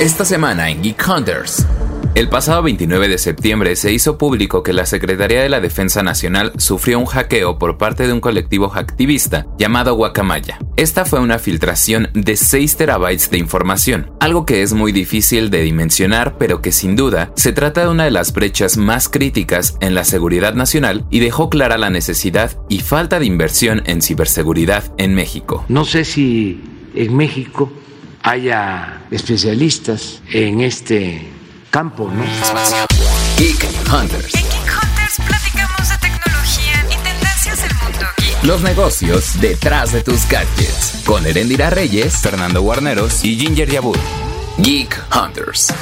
Esta semana en Geek Hunters. El pasado 29 de septiembre se hizo público que la Secretaría de la Defensa Nacional sufrió un hackeo por parte de un colectivo activista llamado Guacamaya. Esta fue una filtración de 6 terabytes de información, algo que es muy difícil de dimensionar, pero que sin duda se trata de una de las brechas más críticas en la seguridad nacional y dejó clara la necesidad y falta de inversión en ciberseguridad en México. No sé si en México haya especialistas en este campo, ¿no? Geek Hunters. En Geek Hunters platicamos de tecnología y tendencias del mundo geek. Los negocios detrás de tus gadgets. Con Erendira Reyes, Fernando Guarneros y Ginger Yabur. Geek Hunters.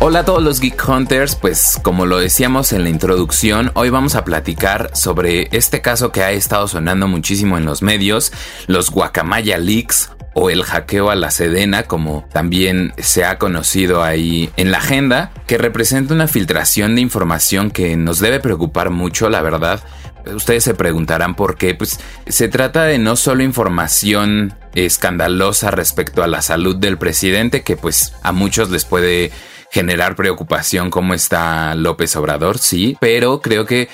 Hola a todos los Geek Hunters, pues como lo decíamos en la introducción, hoy vamos a platicar sobre este caso que ha estado sonando muchísimo en los medios, los Guacamaya Leaks o el hackeo a la Sedena, como también se ha conocido ahí en la agenda, que representa una filtración de información que nos debe preocupar mucho, la verdad. Ustedes se preguntarán por qué, pues se trata de no solo información escandalosa respecto a la salud del presidente, que pues a muchos les puede generar preocupación cómo está López Obrador, sí, pero creo que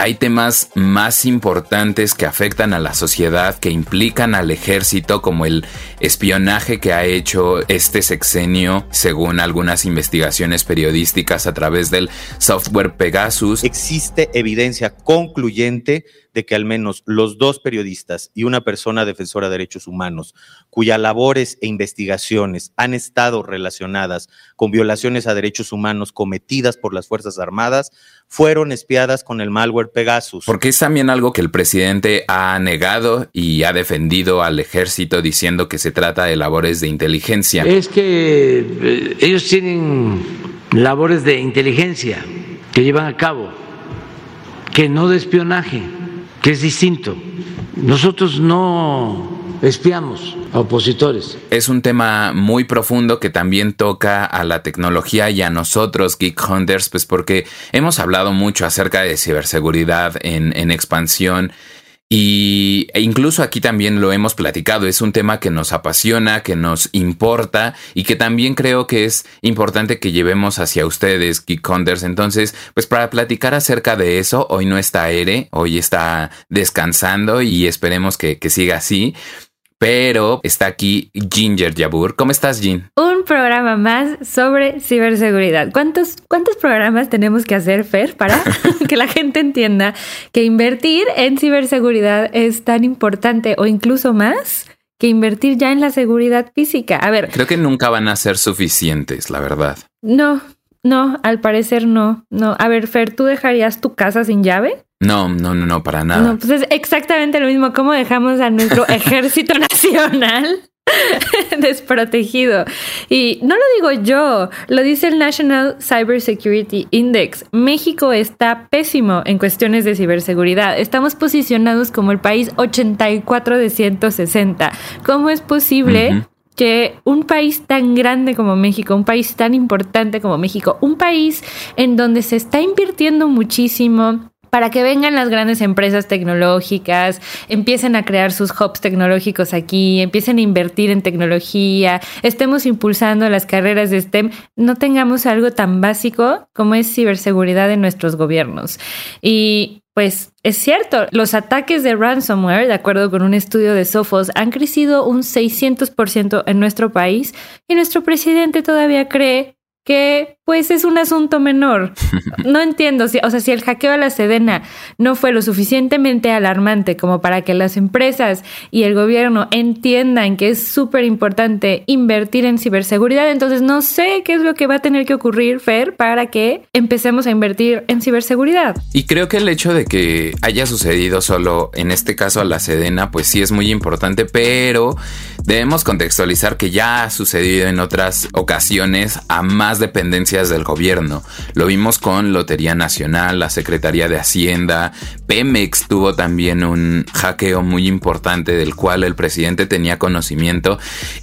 hay temas más importantes que afectan a la sociedad, que implican al ejército, como el espionaje que ha hecho este sexenio, según algunas investigaciones periodísticas a través del software Pegasus. Existe evidencia concluyente de que al menos los dos periodistas y una persona defensora de derechos humanos, cuyas labores e investigaciones han estado relacionadas con violaciones a derechos humanos cometidas por las Fuerzas Armadas, fueron espiadas con el malware Pegasus. Porque es también algo que el presidente ha negado y ha defendido al ejército diciendo que se trata de labores de inteligencia. Es que eh, ellos tienen labores de inteligencia que llevan a cabo, que no de espionaje que es distinto. Nosotros no espiamos a opositores. Es un tema muy profundo que también toca a la tecnología y a nosotros, Geek Hunters, pues porque hemos hablado mucho acerca de ciberseguridad en, en expansión y e incluso aquí también lo hemos platicado, es un tema que nos apasiona, que nos importa y que también creo que es importante que llevemos hacia ustedes, Geek Entonces, pues para platicar acerca de eso, hoy no está Ere, hoy está descansando y esperemos que, que siga así. Pero está aquí Ginger Yabur. ¿Cómo estás, Gin? Un programa más sobre ciberseguridad. ¿Cuántos, ¿Cuántos programas tenemos que hacer, Fer, para que la gente entienda que invertir en ciberseguridad es tan importante o incluso más que invertir ya en la seguridad física? A ver. Creo que nunca van a ser suficientes, la verdad. No, no, al parecer no. No. A ver, Fer, ¿tú dejarías tu casa sin llave? No, no, no, no, para nada. No, pues es exactamente lo mismo. ¿Cómo dejamos a nuestro ejército nacional desprotegido? Y no lo digo yo, lo dice el National Cybersecurity Index. México está pésimo en cuestiones de ciberseguridad. Estamos posicionados como el país 84 de 160. ¿Cómo es posible? Que un país tan grande como México, un país tan importante como México, un país en donde se está invirtiendo muchísimo, para que vengan las grandes empresas tecnológicas, empiecen a crear sus hubs tecnológicos aquí, empiecen a invertir en tecnología, estemos impulsando las carreras de STEM, no tengamos algo tan básico como es ciberseguridad en nuestros gobiernos. Y pues es cierto, los ataques de ransomware, de acuerdo con un estudio de Sophos, han crecido un 600% en nuestro país y nuestro presidente todavía cree que pues es un asunto menor. No entiendo, si, o sea, si el hackeo a la Sedena no fue lo suficientemente alarmante como para que las empresas y el gobierno entiendan que es súper importante invertir en ciberseguridad, entonces no sé qué es lo que va a tener que ocurrir, Fer, para que empecemos a invertir en ciberseguridad. Y creo que el hecho de que haya sucedido solo en este caso a la Sedena, pues sí es muy importante, pero debemos contextualizar que ya ha sucedido en otras ocasiones a más dependencias del gobierno. Lo vimos con Lotería Nacional, la Secretaría de Hacienda, Pemex tuvo también un hackeo muy importante del cual el presidente tenía conocimiento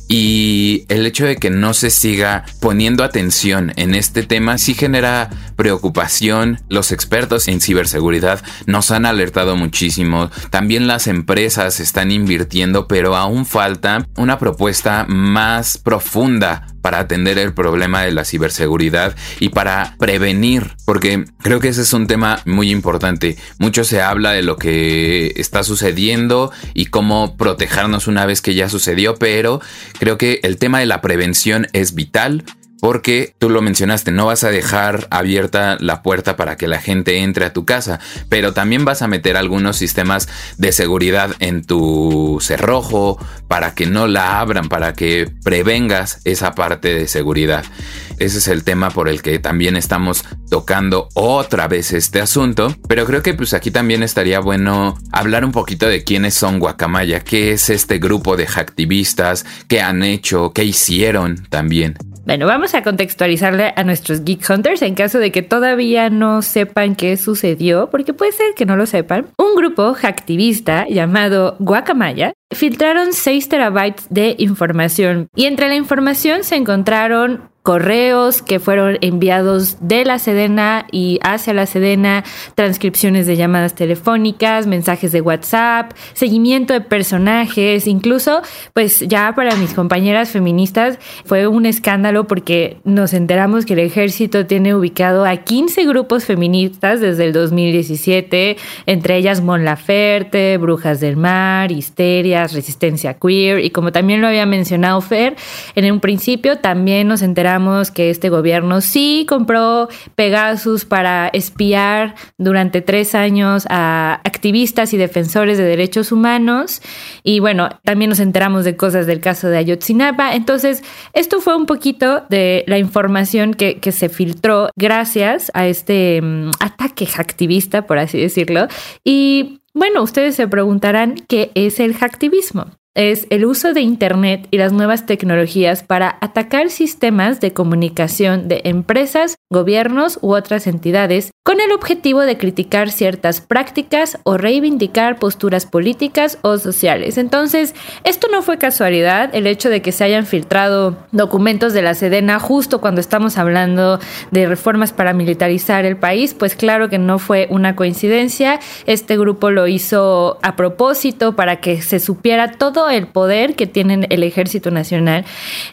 y el hecho de que no se siga poniendo atención en este tema sí genera preocupación. Los expertos en ciberseguridad nos han alertado muchísimo. También las empresas están invirtiendo, pero aún falta una propuesta más profunda para atender el problema de la ciberseguridad y para prevenir, porque creo que ese es un tema muy importante. Mucho se habla de lo que está sucediendo y cómo protegernos una vez que ya sucedió, pero creo que el tema de la prevención es vital porque tú lo mencionaste, no vas a dejar abierta la puerta para que la gente entre a tu casa, pero también vas a meter algunos sistemas de seguridad en tu cerrojo para que no la abran, para que prevengas esa parte de seguridad. Ese es el tema por el que también estamos tocando otra vez este asunto, pero creo que pues aquí también estaría bueno hablar un poquito de quiénes son Guacamaya, qué es este grupo de hacktivistas, qué han hecho, qué hicieron también. Bueno, vamos a contextualizarle a nuestros Geek Hunters en caso de que todavía no sepan qué sucedió, porque puede ser que no lo sepan. Un grupo hacktivista llamado Guacamaya filtraron 6 terabytes de información y entre la información se encontraron correos que fueron enviados de la Sedena y hacia la Sedena, transcripciones de llamadas telefónicas, mensajes de WhatsApp, seguimiento de personajes, incluso pues ya para mis compañeras feministas fue un escándalo porque nos enteramos que el ejército tiene ubicado a 15 grupos feministas desde el 2017, entre ellas Mon Laferte, Brujas del Mar, Histerias, Resistencia Queer y como también lo había mencionado Fer, en un principio también nos enteramos que este gobierno sí compró Pegasus para espiar durante tres años a activistas y defensores de derechos humanos. Y bueno, también nos enteramos de cosas del caso de Ayotzinapa. Entonces, esto fue un poquito de la información que, que se filtró gracias a este um, ataque activista, por así decirlo. Y bueno, ustedes se preguntarán qué es el hacktivismo es el uso de Internet y las nuevas tecnologías para atacar sistemas de comunicación de empresas, gobiernos u otras entidades con el objetivo de criticar ciertas prácticas o reivindicar posturas políticas o sociales. Entonces, esto no fue casualidad, el hecho de que se hayan filtrado documentos de la Sedena justo cuando estamos hablando de reformas para militarizar el país, pues claro que no fue una coincidencia, este grupo lo hizo a propósito para que se supiera todo el poder que tiene el Ejército Nacional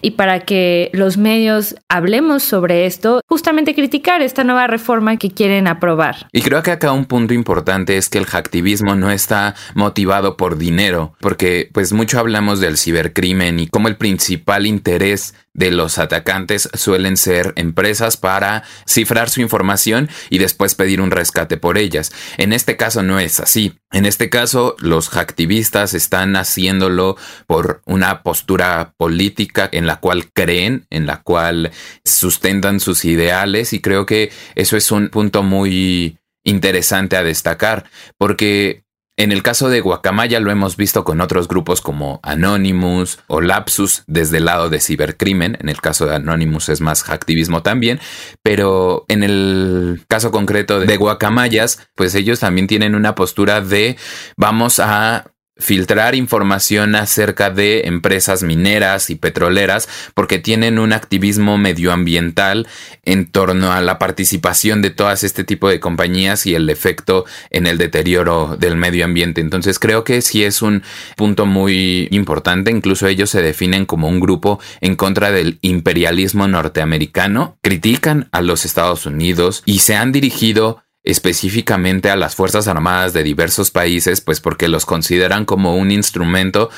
y para que los medios hablemos sobre esto, justamente criticar esta nueva reforma que quieren aprobar. Y creo que acá un punto importante es que el hacktivismo no está motivado por dinero, porque pues mucho hablamos del cibercrimen y como el principal interés de los atacantes suelen ser empresas para cifrar su información y después pedir un rescate por ellas. En este caso no es así. En este caso los hacktivistas están haciéndolo por una postura política en la cual creen, en la cual sustentan sus ideales y creo que eso es un punto muy interesante a destacar porque en el caso de Guacamaya lo hemos visto con otros grupos como Anonymous o Lapsus desde el lado de cibercrimen. En el caso de Anonymous es más activismo también. Pero en el caso concreto de Guacamayas, pues ellos también tienen una postura de vamos a filtrar información acerca de empresas mineras y petroleras porque tienen un activismo medioambiental en torno a la participación de todas este tipo de compañías y el efecto en el deterioro del medio ambiente. Entonces creo que sí es un punto muy importante. Incluso ellos se definen como un grupo en contra del imperialismo norteamericano. Critican a los Estados Unidos y se han dirigido específicamente a las Fuerzas Armadas de diversos países, pues porque los consideran como un instrumento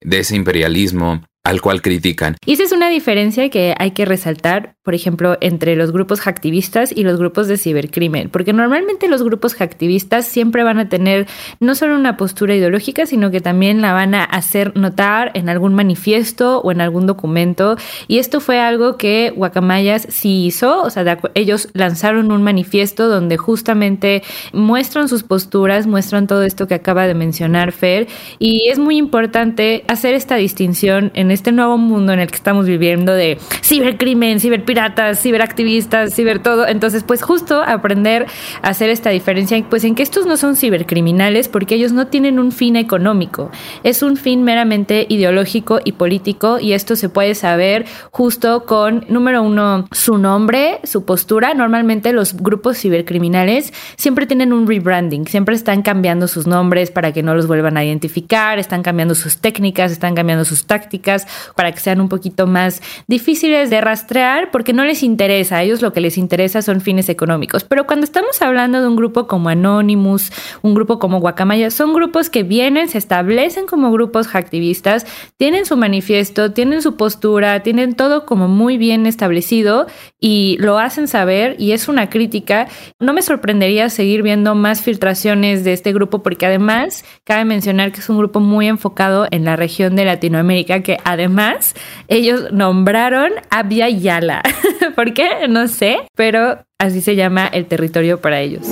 de ese imperialismo al cual critican. Y esa es una diferencia que hay que resaltar, por ejemplo, entre los grupos hacktivistas y los grupos de cibercrimen, porque normalmente los grupos hacktivistas siempre van a tener no solo una postura ideológica, sino que también la van a hacer notar en algún manifiesto o en algún documento. Y esto fue algo que Guacamayas sí hizo, o sea, ellos lanzaron un manifiesto donde justamente muestran sus posturas, muestran todo esto que acaba de mencionar Fer, y es muy importante hacer esta distinción en este nuevo mundo en el que estamos viviendo de cibercrimen, ciber ciberpiratas, ciberactivistas, ciber todo. Entonces, pues justo aprender a hacer esta diferencia, pues en que estos no son cibercriminales porque ellos no tienen un fin económico, es un fin meramente ideológico y político y esto se puede saber justo con, número uno, su nombre, su postura. Normalmente los grupos cibercriminales siempre tienen un rebranding, siempre están cambiando sus nombres para que no los vuelvan a identificar, están cambiando sus técnicas, están cambiando sus tácticas para que sean un poquito más difíciles de rastrear porque no les interesa, a ellos lo que les interesa son fines económicos. Pero cuando estamos hablando de un grupo como Anonymous, un grupo como Guacamaya, son grupos que vienen, se establecen como grupos activistas, tienen su manifiesto, tienen su postura, tienen todo como muy bien establecido y lo hacen saber y es una crítica. No me sorprendería seguir viendo más filtraciones de este grupo porque además cabe mencionar que es un grupo muy enfocado en la región de Latinoamérica que además ellos nombraron a Via Yala. ¿Por qué? No sé, pero así se llama el territorio para ellos.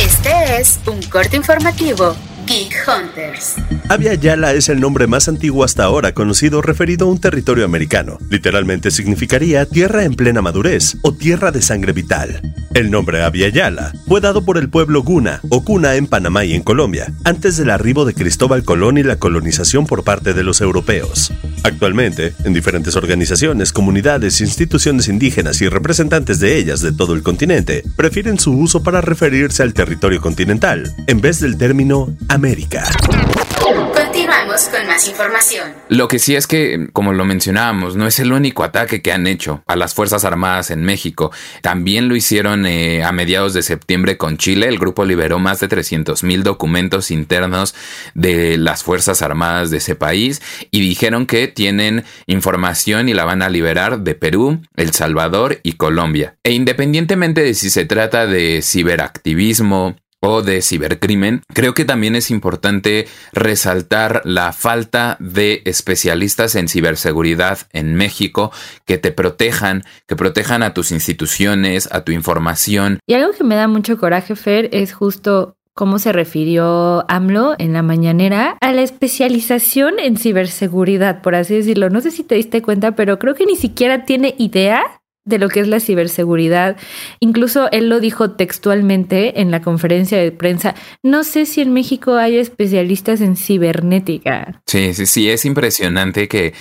Este es un corte informativo Geek Hunters. Abya Yala es el nombre más antiguo hasta ahora conocido referido a un territorio americano. Literalmente significaría tierra en plena madurez o tierra de sangre vital. El nombre Abya Yala fue dado por el pueblo Guna o Cuna en Panamá y en Colombia, antes del arribo de Cristóbal Colón y la colonización por parte de los europeos. Actualmente, en diferentes organizaciones, comunidades, instituciones indígenas y representantes de ellas de todo el continente, prefieren su uso para referirse al territorio continental, en vez del término América. Continuamos con más información. Lo que sí es que, como lo mencionábamos, no es el único ataque que han hecho a las Fuerzas Armadas en México. También lo hicieron eh, a mediados de septiembre con Chile. El grupo liberó más de 300 mil documentos internos de las Fuerzas Armadas de ese país y dijeron que tienen información y la van a liberar de Perú, El Salvador y Colombia. E independientemente de si se trata de ciberactivismo, o de cibercrimen, creo que también es importante resaltar la falta de especialistas en ciberseguridad en México que te protejan, que protejan a tus instituciones, a tu información. Y algo que me da mucho coraje, Fer, es justo cómo se refirió AMLO en la mañanera a la especialización en ciberseguridad, por así decirlo. No sé si te diste cuenta, pero creo que ni siquiera tiene idea de lo que es la ciberseguridad. Incluso él lo dijo textualmente en la conferencia de prensa. No sé si en México hay especialistas en cibernética. Sí, sí, sí, es impresionante que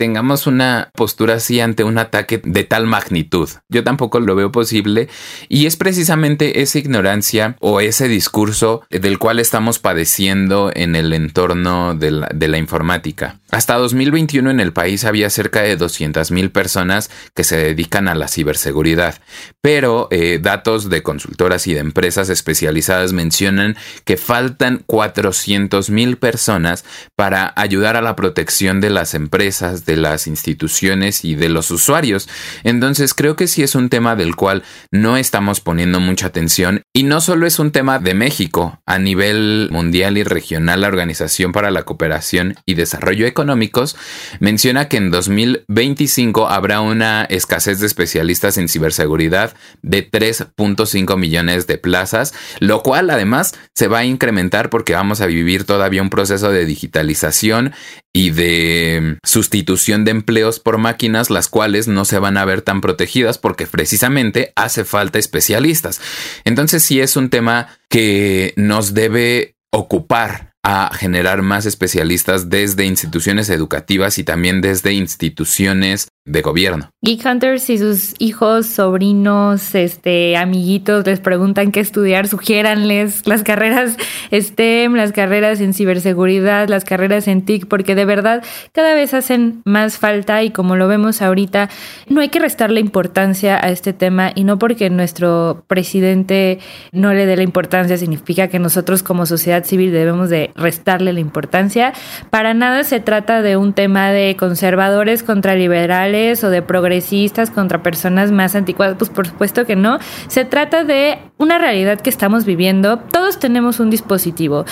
tengamos una postura así ante un ataque de tal magnitud. Yo tampoco lo veo posible y es precisamente esa ignorancia o ese discurso del cual estamos padeciendo en el entorno de la, de la informática. Hasta 2021 en el país había cerca de 200 mil personas que se dedican a la ciberseguridad, pero eh, datos de consultoras y de empresas especializadas mencionan que faltan 400 mil personas para ayudar a la protección de las empresas, de las instituciones y de los usuarios. Entonces creo que sí es un tema del cual no estamos poniendo mucha atención y no solo es un tema de México, a nivel mundial y regional la Organización para la Cooperación y Desarrollo Económicos menciona que en 2025 habrá una escasez de especialistas en ciberseguridad de 3.5 millones de plazas, lo cual además se va a incrementar porque vamos a vivir todavía un proceso de digitalización y de sustitución de empleos por máquinas, las cuales no se van a ver tan protegidas porque precisamente hace falta especialistas. Entonces sí es un tema que nos debe ocupar a generar más especialistas desde instituciones educativas y también desde instituciones de gobierno. Geek Hunters y sus hijos, sobrinos, este, amiguitos les preguntan qué estudiar, sugiéranles las carreras STEM, las carreras en ciberseguridad, las carreras en TIC, porque de verdad cada vez hacen más falta y como lo vemos ahorita, no hay que restarle importancia a este tema y no porque nuestro presidente no le dé la importancia significa que nosotros como sociedad civil debemos de restarle la importancia. Para nada se trata de un tema de conservadores contra liberales o de progresistas contra personas más anticuadas, pues por supuesto que no. Se trata de una realidad que estamos viviendo. Todos tenemos un dispositivo.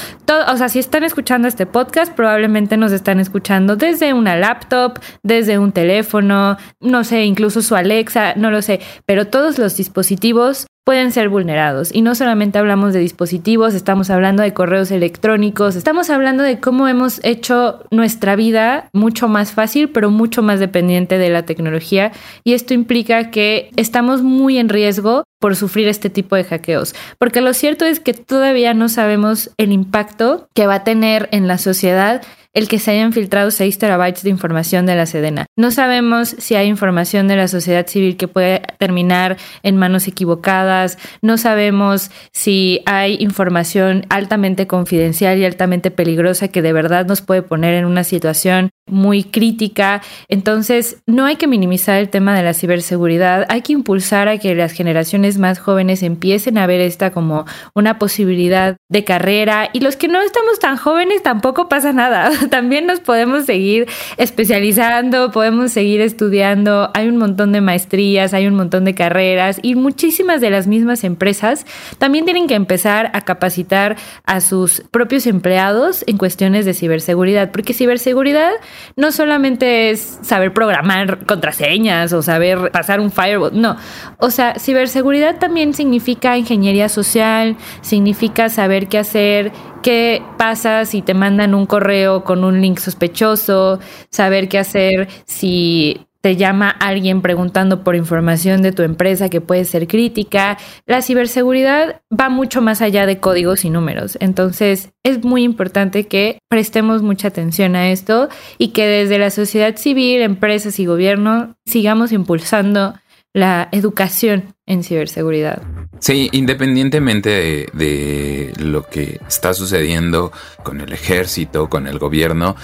O sea, si están escuchando este podcast, probablemente nos están escuchando desde una laptop, desde un teléfono, no sé, incluso su Alexa, no lo sé, pero todos los dispositivos pueden ser vulnerados. Y no solamente hablamos de dispositivos, estamos hablando de correos electrónicos, estamos hablando de cómo hemos hecho nuestra vida mucho más fácil, pero mucho más dependiente de la tecnología. Y esto implica que estamos muy en riesgo por sufrir este tipo de hackeos. Porque lo cierto es que todavía no sabemos el impacto que va a tener en la sociedad el que se hayan filtrado 6 terabytes de información de la Sedena. No sabemos si hay información de la sociedad civil que puede terminar en manos equivocadas, no sabemos si hay información altamente confidencial y altamente peligrosa que de verdad nos puede poner en una situación muy crítica. Entonces, no hay que minimizar el tema de la ciberseguridad, hay que impulsar a que las generaciones más jóvenes empiecen a ver esta como una posibilidad de carrera y los que no estamos tan jóvenes tampoco pasa nada. También nos podemos seguir especializando, podemos seguir estudiando, hay un montón de maestrías, hay un montón de carreras y muchísimas de las mismas empresas también tienen que empezar a capacitar a sus propios empleados en cuestiones de ciberseguridad, porque ciberseguridad no solamente es saber programar contraseñas o saber pasar un firewall, no. O sea, ciberseguridad también significa ingeniería social, significa saber qué hacer, qué pasa si te mandan un correo con un link sospechoso, saber qué hacer si te llama alguien preguntando por información de tu empresa que puede ser crítica. La ciberseguridad va mucho más allá de códigos y números. Entonces es muy importante que prestemos mucha atención a esto y que desde la sociedad civil, empresas y gobierno sigamos impulsando la educación en ciberseguridad. Sí, independientemente de, de lo que está sucediendo con el ejército, con el gobierno,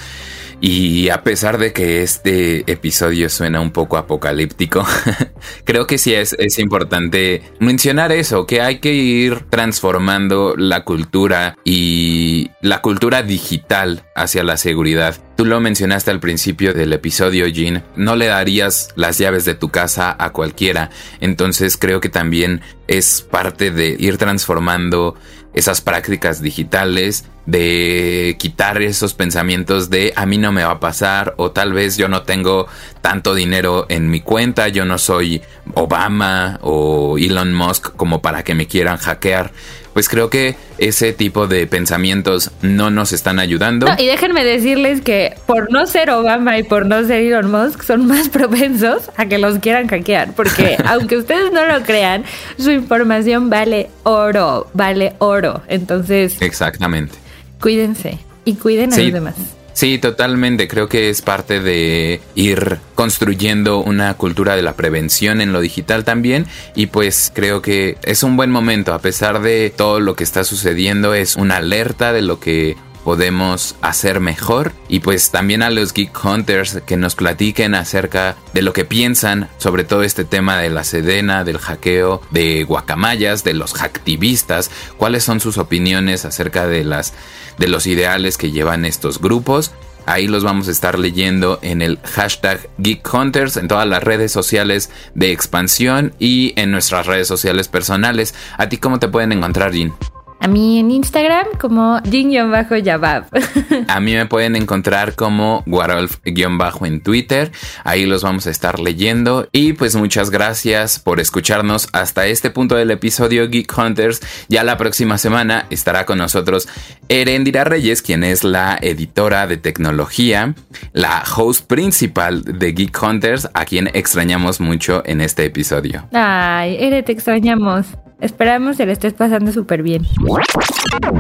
y a pesar de que este episodio suena un poco apocalíptico, creo que sí es, importante mencionar eso, que hay que ir transformando la cultura y la cultura digital hacia la seguridad. Tú lo mencionaste al principio del episodio, Jean, no le darías las llaves de tu casa a cualquiera, entonces creo que también es parte de ir transformando esas prácticas digitales, de quitar esos pensamientos de a mí no me va a pasar o tal vez yo no tengo tanto dinero en mi cuenta, yo no soy Obama o Elon Musk como para que me quieran hackear. Pues creo que ese tipo de pensamientos no nos están ayudando. y déjenme decirles que por no ser Obama y por no ser Elon Musk son más propensos a que los quieran hackear, porque aunque ustedes no lo crean, su información vale oro, vale oro. Entonces... Exactamente. Cuídense y cuiden a los demás. Sí, totalmente. Creo que es parte de ir construyendo una cultura de la prevención en lo digital también. Y pues creo que es un buen momento, a pesar de todo lo que está sucediendo, es una alerta de lo que podemos hacer mejor y pues también a los Geek Hunters que nos platiquen acerca de lo que piensan sobre todo este tema de la sedena, del hackeo, de guacamayas, de los hacktivistas, cuáles son sus opiniones acerca de las de los ideales que llevan estos grupos. Ahí los vamos a estar leyendo en el hashtag Geek Hunters, en todas las redes sociales de expansión y en nuestras redes sociales personales. ¿A ti cómo te pueden encontrar, Jean? A mí en Instagram como Jin-Yabab. A mí me pueden encontrar como Warolf-Bajo en Twitter. Ahí los vamos a estar leyendo. Y pues muchas gracias por escucharnos hasta este punto del episodio Geek Hunters. Ya la próxima semana estará con nosotros Erendira Reyes, quien es la editora de tecnología, la host principal de Geek Hunters, a quien extrañamos mucho en este episodio. Ay, Ere, te extrañamos. Esperamos que le estés pasando súper bien.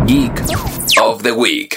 Geek of the Week.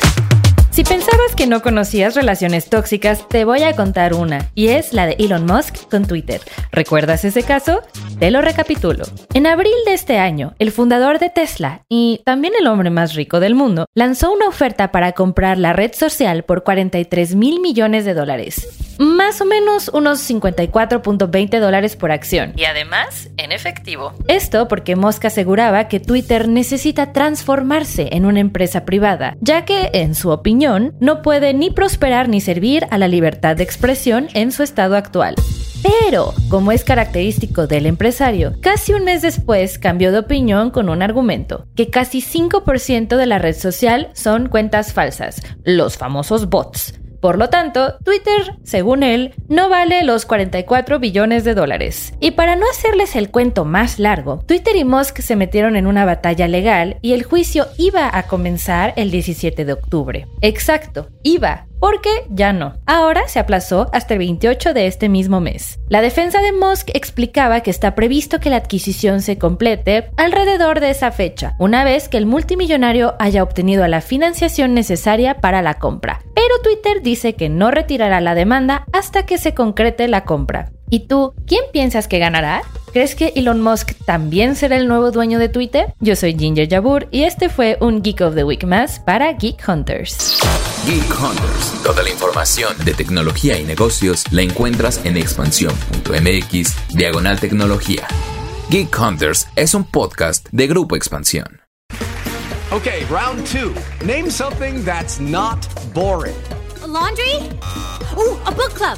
Si pensabas que no conocías relaciones tóxicas, te voy a contar una, y es la de Elon Musk con Twitter. ¿Recuerdas ese caso? Te lo recapitulo. En abril de este año, el fundador de Tesla y también el hombre más rico del mundo lanzó una oferta para comprar la red social por 43 mil millones de dólares. Más o menos unos 54.20 dólares por acción. Y además, en efectivo. Esto porque Musk aseguraba que Twitter necesita transformarse en una empresa privada, ya que, en su opinión, no puede ni prosperar ni servir a la libertad de expresión en su estado actual. Pero, como es característico del empresario, casi un mes después cambió de opinión con un argumento, que casi 5% de la red social son cuentas falsas, los famosos bots Por lo tanto, Twitter, según él, no vale los 44 billones de dólares. Y para no hacerles el cuento más largo, Twitter y Musk se metieron en una batalla legal y el juicio iba a comenzar el 17 de octubre. Exacto, iba, porque ya no. Ahora se aplazó hasta el 28 de este mismo mes. La defensa de Musk explicaba que está previsto que la adquisición se complete alrededor de esa fecha, una vez que el multimillonario haya obtenido la financiación necesaria para la compra. Pero Twitter dice que no retirará la demanda hasta que se concrete la compra. ¿Y tú, quién piensas que ganará? ¿Crees que Elon Musk también será el nuevo dueño de Twitter? Yo soy Ginger Jabur y este fue un Geek of the Week más para Geek Hunters. Geek Hunters. Toda la información de tecnología y negocios la encuentras en expansión.mx, diagonal tecnología. Geek Hunters es un podcast de Grupo Expansión. Okay, round two. Name something that's not boring. A laundry? Ooh, a book club.